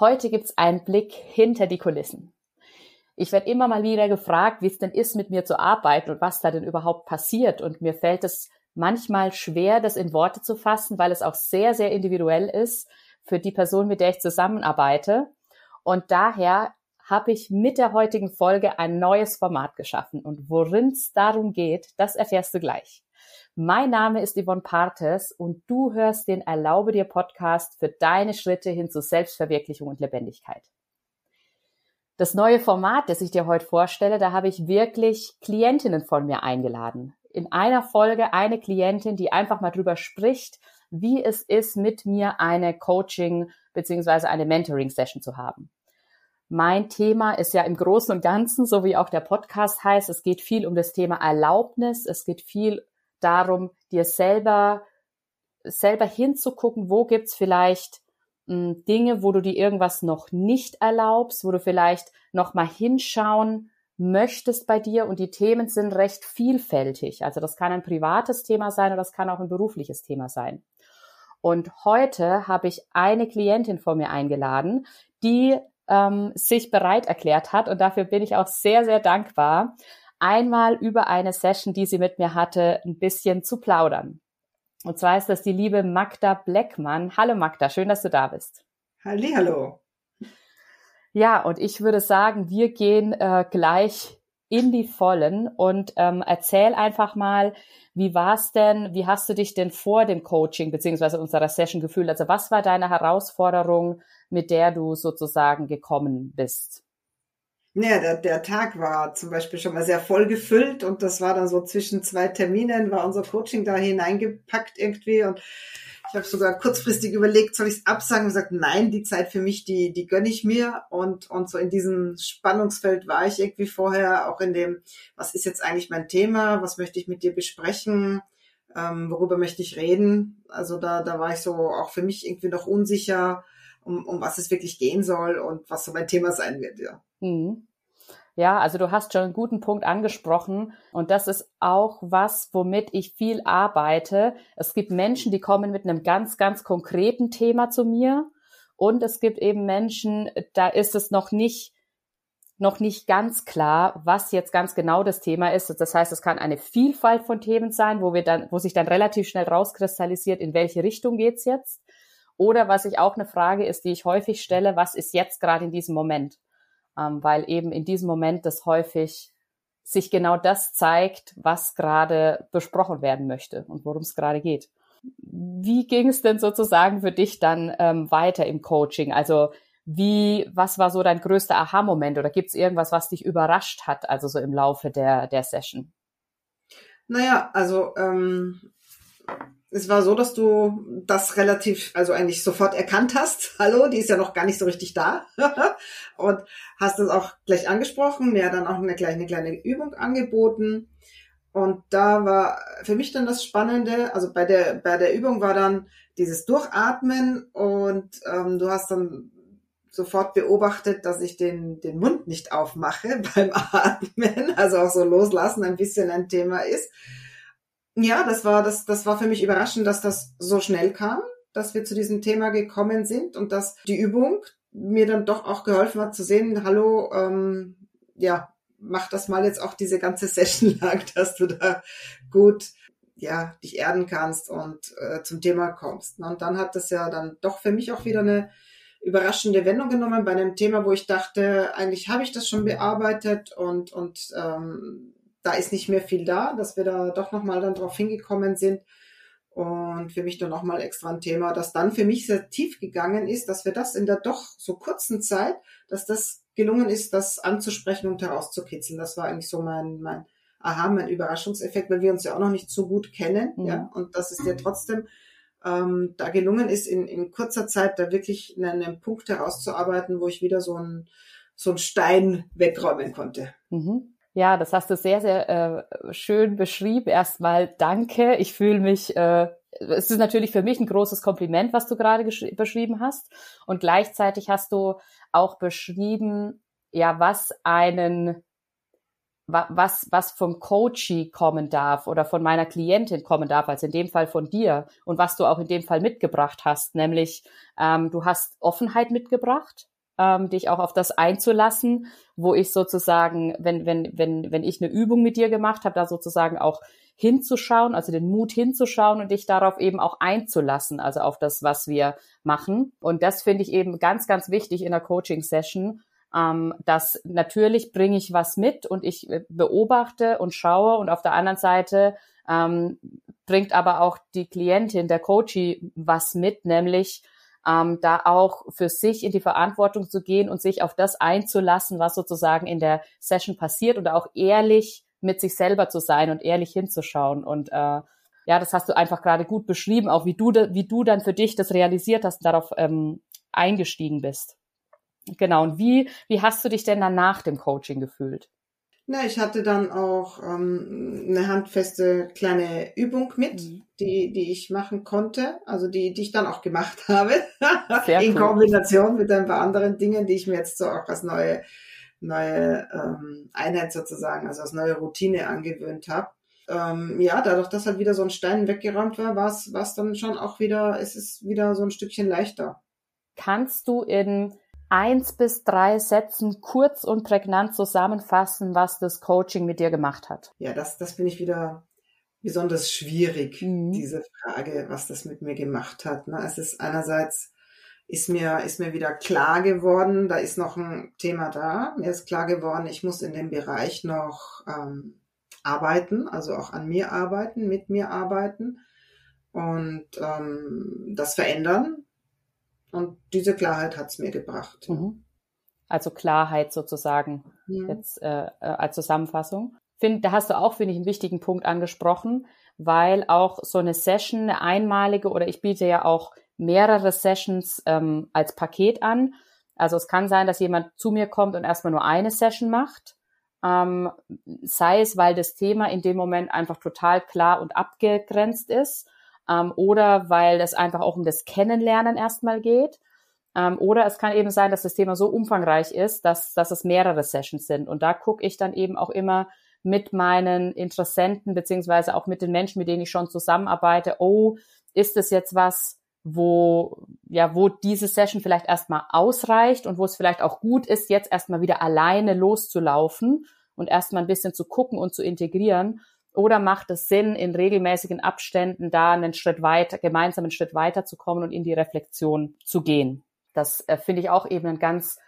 Heute gibt's einen Blick hinter die Kulissen. Ich werde immer mal wieder gefragt, wie es denn ist, mit mir zu arbeiten und was da denn überhaupt passiert. Und mir fällt es manchmal schwer, das in Worte zu fassen, weil es auch sehr, sehr individuell ist für die Person, mit der ich zusammenarbeite. Und daher habe ich mit der heutigen Folge ein neues Format geschaffen. Und worin es darum geht, das erfährst du gleich. Mein Name ist Yvonne Partes und du hörst den Erlaube dir Podcast für deine Schritte hin zu Selbstverwirklichung und Lebendigkeit. Das neue Format, das ich dir heute vorstelle, da habe ich wirklich Klientinnen von mir eingeladen. In einer Folge eine Klientin, die einfach mal drüber spricht, wie es ist, mit mir eine Coaching beziehungsweise eine Mentoring-Session zu haben. Mein Thema ist ja im Großen und Ganzen, so wie auch der Podcast heißt, es geht viel um das Thema Erlaubnis, es geht viel darum, dir selber, selber hinzugucken, wo gibt's vielleicht mh, hm, Dinge, wo du dir irgendwas noch nicht erlaubst, wo du vielleicht noch mal hinschauen möchtest bei dir und die Themen sind recht vielfältig. Also das kann ein privates Thema sein oder das kann auch ein berufliches Thema sein. Und heute habe ich eine Klientin vor mir eingeladen, die ähm, sich bereit erklärt hat und dafür bin ich auch sehr, sehr dankbar, einmal über eine Session, die sie mit mir hatte, ein bisschen zu plaudern. Und zwar ist das die liebe Magda Bleckmann. Hallo Magda, schön, dass du da bist. Hallo. Ja, und ich würde sagen, wir gehen äh, gleich in die Vollen und ähm, erzähl einfach mal, wie war's denn, wie hast du dich denn vor dem Coaching beziehungsweise unserer Session gefühlt? Also was war deine Herausforderung, mit der du sozusagen gekommen bist? Ja, der, der Tag war zum Beispiel schon mal sehr voll gefüllt und das war dann so zwischen zwei Terminen, war unser Coaching da hineingepackt irgendwie und ich habe sogar kurzfristig überlegt, soll ich es absagen und gesagt, nein, die Zeit für mich, die, die gönne ich mir und, und so in diesem Spannungsfeld war ich irgendwie vorher auch in dem, was ist jetzt eigentlich mein Thema, was möchte ich mit dir besprechen, ähm, worüber möchte ich reden. Also da, da war ich so auch für mich irgendwie noch unsicher, um, um was es wirklich gehen soll und was so mein Thema sein wird, ja. Mhm. Ja, also du hast schon einen guten Punkt angesprochen und das ist auch was, womit ich viel arbeite. Es gibt Menschen, die kommen mit einem ganz, ganz konkreten Thema zu mir und es gibt eben Menschen, da ist es noch nicht noch nicht ganz klar, was jetzt ganz genau das Thema ist. Das heißt, es kann eine Vielfalt von Themen sein, wo wir dann, wo sich dann relativ schnell rauskristallisiert, in welche Richtung geht's jetzt. Oder was ich auch eine Frage ist, die ich häufig stelle, was ist jetzt gerade in diesem Moment? Ähm, weil eben in diesem Moment das häufig sich genau das zeigt, was gerade besprochen werden möchte und worum es gerade geht. Wie ging es denn sozusagen für dich dann ähm, weiter im Coaching? Also wie, was war so dein größter Aha-Moment oder gibt es irgendwas, was dich überrascht hat, also so im Laufe der, der Session? Naja, also ähm, es war so, dass du das relativ, also eigentlich sofort erkannt hast. Hallo, die ist ja noch gar nicht so richtig da. und hast das auch gleich angesprochen, mir dann auch eine kleine, kleine Übung angeboten. Und da war für mich dann das Spannende, also bei der, bei der Übung war dann dieses Durchatmen und ähm, du hast dann sofort beobachtet, dass ich den, den Mund nicht aufmache beim Atmen, also auch so loslassen ein bisschen ein Thema ist. Ja, das war, das, das war für mich überraschend, dass das so schnell kam, dass wir zu diesem Thema gekommen sind und dass die Übung mir dann doch auch geholfen hat zu sehen, hallo, ähm, ja, mach das mal jetzt auch diese ganze Session lang, dass du da gut ja, dich erden kannst und äh, zum Thema kommst. Und dann hat das ja dann doch für mich auch wieder eine überraschende Wendung genommen bei einem Thema, wo ich dachte, eigentlich habe ich das schon bearbeitet und, und ähm, da ist nicht mehr viel da, dass wir da doch nochmal dann drauf hingekommen sind. Und für mich dann nochmal extra ein Thema, das dann für mich sehr tief gegangen ist, dass wir das in der doch so kurzen Zeit, dass das gelungen ist, das anzusprechen und herauszukitzeln. Das war eigentlich so mein, mein Aha, mein Überraschungseffekt, weil wir uns ja auch noch nicht so gut kennen, mhm. ja, und dass es dir trotzdem ähm, da gelungen ist, in, in kurzer Zeit da wirklich einen, einen Punkt herauszuarbeiten, wo ich wieder so ein so ein Stein wegräumen konnte. Mhm. Ja, das hast du sehr, sehr äh, schön beschrieben. Erstmal danke. Ich fühle mich, äh, es ist natürlich für mich ein großes Kompliment, was du gerade beschrieben hast. Und gleichzeitig hast du auch beschrieben, ja, was einen, was, was vom Coachee kommen darf oder von meiner Klientin kommen darf, also in dem Fall von dir und was du auch in dem Fall mitgebracht hast, nämlich ähm, du hast Offenheit mitgebracht, ähm, dich auch auf das einzulassen, wo ich sozusagen, wenn, wenn, wenn, wenn ich eine Übung mit dir gemacht habe, da sozusagen auch hinzuschauen, also den Mut hinzuschauen und dich darauf eben auch einzulassen, also auf das, was wir machen. Und das finde ich eben ganz, ganz wichtig in der Coaching-Session, ähm, dass natürlich bringe ich was mit und ich äh, beobachte und schaue und auf der anderen Seite ähm, bringt aber auch die Klientin, der Coachie was mit, nämlich ähm, da auch für sich in die Verantwortung zu gehen und sich auf das einzulassen, was sozusagen in der Session passiert und auch ehrlich mit sich selber zu sein und ehrlich hinzuschauen. Und äh, ja, das hast du einfach gerade gut beschrieben, auch wie du, wie du dann für dich das realisiert hast und darauf ähm, eingestiegen bist. Genau. Und wie, wie hast du dich denn dann nach dem Coaching gefühlt? Na, ich hatte dann auch ähm, eine handfeste kleine Übung mit, mhm. die, die ich machen konnte, also die, die ich dann auch gemacht habe, in cool. Kombination mit ein paar anderen Dingen, die ich mir jetzt so auch als neue neue ähm, Einheit sozusagen, also als neue Routine angewöhnt habe. Ähm, ja, dadurch, dass halt wieder so ein Stein weggeräumt war, war es dann schon auch wieder, es ist wieder so ein Stückchen leichter. Kannst du in eins bis drei Sätzen kurz und prägnant zusammenfassen, was das Coaching mit dir gemacht hat? Ja, das, das finde ich wieder besonders schwierig, mhm. diese Frage, was das mit mir gemacht hat. Ne? Es ist einerseits ist mir, ist mir wieder klar geworden, da ist noch ein Thema da. Mir ist klar geworden, ich muss in dem Bereich noch ähm, arbeiten, also auch an mir arbeiten, mit mir arbeiten und ähm, das verändern. Und diese Klarheit hat's mir gebracht. Mhm. Also Klarheit sozusagen mhm. jetzt äh, äh, als Zusammenfassung. Find, da hast du auch, finde ich, einen wichtigen Punkt angesprochen, weil auch so eine Session, eine einmalige oder ich biete ja auch mehrere Sessions ähm, als Paket an. Also es kann sein, dass jemand zu mir kommt und erstmal nur eine Session macht. Ähm, sei es, weil das Thema in dem Moment einfach total klar und abgegrenzt ist ähm, oder weil es einfach auch um das Kennenlernen erstmal geht. Ähm, oder es kann eben sein, dass das Thema so umfangreich ist, dass, dass es mehrere Sessions sind. Und da gucke ich dann eben auch immer mit meinen Interessenten beziehungsweise auch mit den Menschen, mit denen ich schon zusammenarbeite, oh, ist es jetzt was, wo, ja, wo diese Session vielleicht erstmal ausreicht und wo es vielleicht auch gut ist, jetzt erstmal wieder alleine loszulaufen und erstmal ein bisschen zu gucken und zu integrieren. Oder macht es Sinn, in regelmäßigen Abständen da einen Schritt weiter, gemeinsam einen Schritt weiter zu kommen und in die Reflexion zu gehen? Das äh, finde ich auch eben einen ganz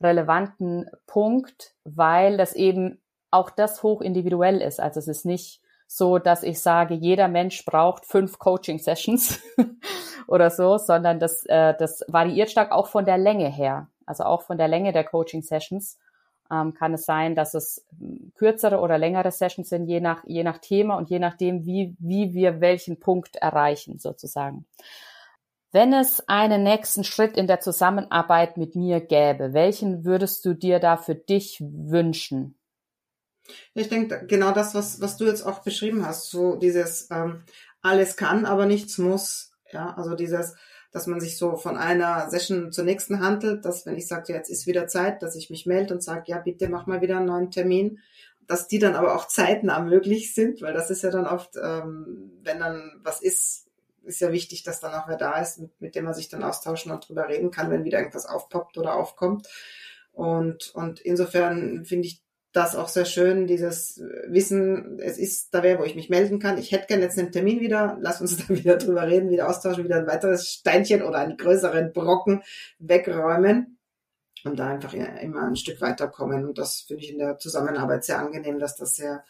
relevanten Punkt, weil das eben auch das hoch individuell ist. Also es ist nicht so, dass ich sage, jeder Mensch braucht fünf Coaching-Sessions oder so, sondern das, äh, das variiert stark auch von der Länge her. Also auch von der Länge der Coaching-Sessions ähm, kann es sein, dass es hm, kürzere oder längere Sessions sind, je nach, je nach Thema und je nachdem, wie, wie wir welchen Punkt erreichen, sozusagen. Wenn es einen nächsten Schritt in der Zusammenarbeit mit mir gäbe, welchen würdest du dir da für dich wünschen? Ich denke, genau das, was, was du jetzt auch beschrieben hast, so dieses ähm, alles kann, aber nichts muss. Ja, also dieses, dass man sich so von einer Session zur nächsten handelt, dass wenn ich sage, jetzt ist wieder Zeit, dass ich mich melde und sage, ja, bitte mach mal wieder einen neuen Termin, dass die dann aber auch zeitnah möglich sind, weil das ist ja dann oft, ähm, wenn dann was ist, ist ja wichtig, dass dann auch wer da ist, mit, mit dem man sich dann austauschen und drüber reden kann, wenn wieder irgendwas aufpoppt oder aufkommt. Und, und insofern finde ich das auch sehr schön, dieses Wissen, es ist da wer, wo ich mich melden kann. Ich hätte gerne jetzt einen Termin wieder, lass uns da wieder drüber reden, wieder austauschen, wieder ein weiteres Steinchen oder einen größeren Brocken wegräumen und da einfach immer ein Stück weiterkommen. Und das finde ich in der Zusammenarbeit sehr angenehm, dass das sehr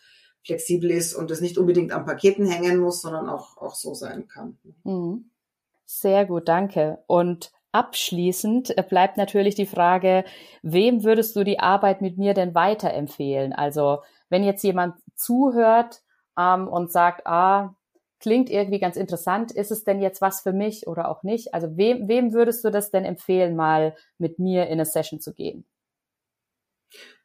flexibel ist und es nicht unbedingt an Paketen hängen muss, sondern auch, auch so sein kann. Mhm. Sehr gut, danke. Und Abschließend äh, bleibt natürlich die Frage, wem würdest du die Arbeit mit mir denn weiterempfehlen? Also wenn jetzt jemand zuhört ähm, und sagt, ah, klingt irgendwie ganz interessant, ist es denn jetzt was für mich oder auch nicht? Also wem, wem würdest du das denn empfehlen, mal mit mir in eine Session zu gehen?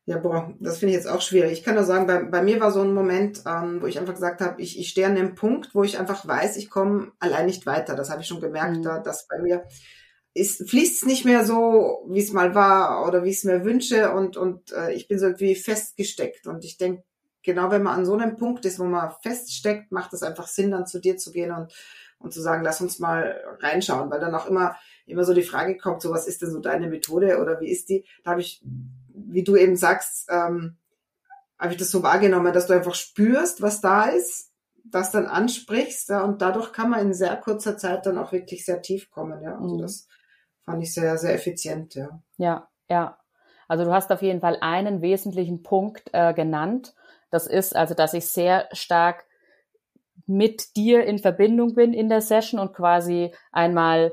Ja, boah, das finde ich jetzt auch schwierig. Ich kann nur sagen, bei, bei mir war so ein Moment, ähm, wo ich einfach gesagt habe, ich, ich stehe an dem Punkt, wo ich einfach weiß, ich komme allein nicht weiter. Das habe ich schon gemerkt, mhm. da, dass bei mir ist, fließt nicht mehr so, wie es mal war oder wie ich es mir wünsche und, und äh, ich bin so irgendwie festgesteckt und ich denke, genau wenn man an so einem Punkt ist, wo man feststeckt, macht es einfach Sinn, dann zu dir zu gehen und, und zu sagen, lass uns mal reinschauen, weil dann auch immer, immer so die Frage kommt, so was ist denn so deine Methode oder wie ist die? Da habe ich, wie du eben sagst, ähm, habe ich das so wahrgenommen, dass du einfach spürst, was da ist, das dann ansprichst, ja, und dadurch kann man in sehr kurzer Zeit dann auch wirklich sehr tief kommen, ja. Also mhm. das fand ich sehr, sehr effizient, ja. Ja, ja. Also du hast auf jeden Fall einen wesentlichen Punkt äh, genannt. Das ist also, dass ich sehr stark mit dir in Verbindung bin in der Session und quasi einmal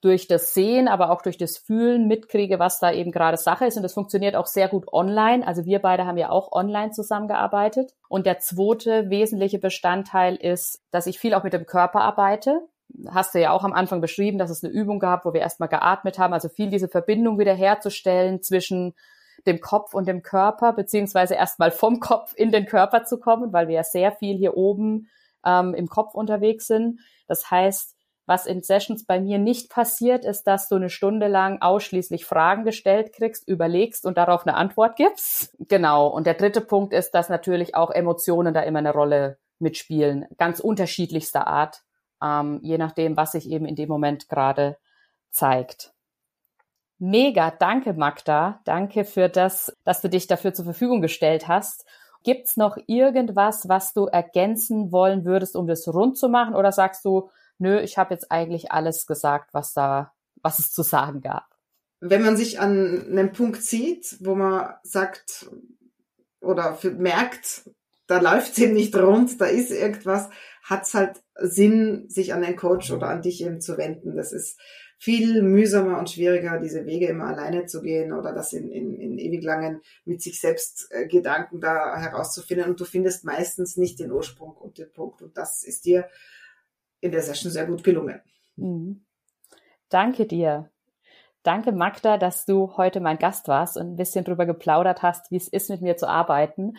durch das Sehen, aber auch durch das Fühlen mitkriege, was da eben gerade Sache ist. Und das funktioniert auch sehr gut online. Also wir beide haben ja auch online zusammengearbeitet. Und der zweite wesentliche Bestandteil ist, dass ich viel auch mit dem Körper arbeite. Hast du ja auch am Anfang beschrieben, dass es eine Übung gab, wo wir erstmal geatmet haben. Also viel diese Verbindung wiederherzustellen zwischen dem Kopf und dem Körper, beziehungsweise erstmal vom Kopf in den Körper zu kommen, weil wir ja sehr viel hier oben ähm, im Kopf unterwegs sind. Das heißt, was in Sessions bei mir nicht passiert, ist, dass du eine Stunde lang ausschließlich Fragen gestellt kriegst, überlegst und darauf eine Antwort gibst. Genau. Und der dritte Punkt ist, dass natürlich auch Emotionen da immer eine Rolle mitspielen, ganz unterschiedlichster Art, ähm, je nachdem, was sich eben in dem Moment gerade zeigt. Mega, danke Magda, danke für das, dass du dich dafür zur Verfügung gestellt hast. Gibt's noch irgendwas, was du ergänzen wollen würdest, um das rund zu machen? Oder sagst du, nö, ich habe jetzt eigentlich alles gesagt, was da, was es zu sagen gab. Wenn man sich an einem Punkt sieht, wo man sagt oder merkt, da läuft es eben nicht rund, da ist irgendwas, hat es halt Sinn, sich an den Coach oder an dich eben zu wenden. Das ist viel mühsamer und schwieriger, diese Wege immer alleine zu gehen oder das in, in, in ewig langen mit sich selbst äh, Gedanken da herauszufinden. Und du findest meistens nicht den Ursprung und den Punkt. Und das ist dir in der Session sehr gut gelungen. Mhm. Danke dir. Danke, Magda, dass du heute mein Gast warst und ein bisschen drüber geplaudert hast, wie es ist, mit mir zu arbeiten.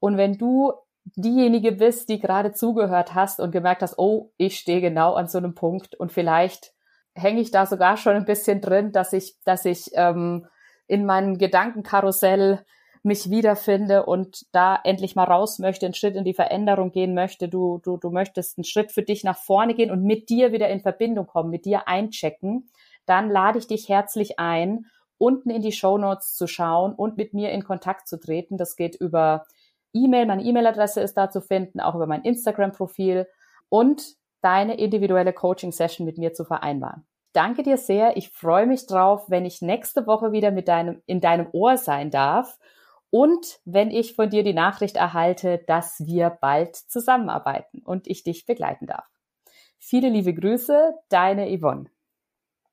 Und wenn du diejenige bist, die gerade zugehört hast und gemerkt hast, oh, ich stehe genau an so einem Punkt und vielleicht hänge ich da sogar schon ein bisschen drin, dass ich, dass ich ähm, in meinem Gedankenkarussell mich wiederfinde und da endlich mal raus möchte, einen Schritt in die Veränderung gehen möchte, du, du, du möchtest einen Schritt für dich nach vorne gehen und mit dir wieder in Verbindung kommen, mit dir einchecken, dann lade ich dich herzlich ein, unten in die Show Notes zu schauen und mit mir in Kontakt zu treten. Das geht über E-Mail, meine E-Mail-Adresse ist da zu finden, auch über mein Instagram-Profil und deine individuelle Coaching-Session mit mir zu vereinbaren. Danke dir sehr. Ich freue mich drauf, wenn ich nächste Woche wieder mit deinem, in deinem Ohr sein darf und wenn ich von dir die Nachricht erhalte, dass wir bald zusammenarbeiten und ich dich begleiten darf. Viele liebe Grüße, deine Yvonne.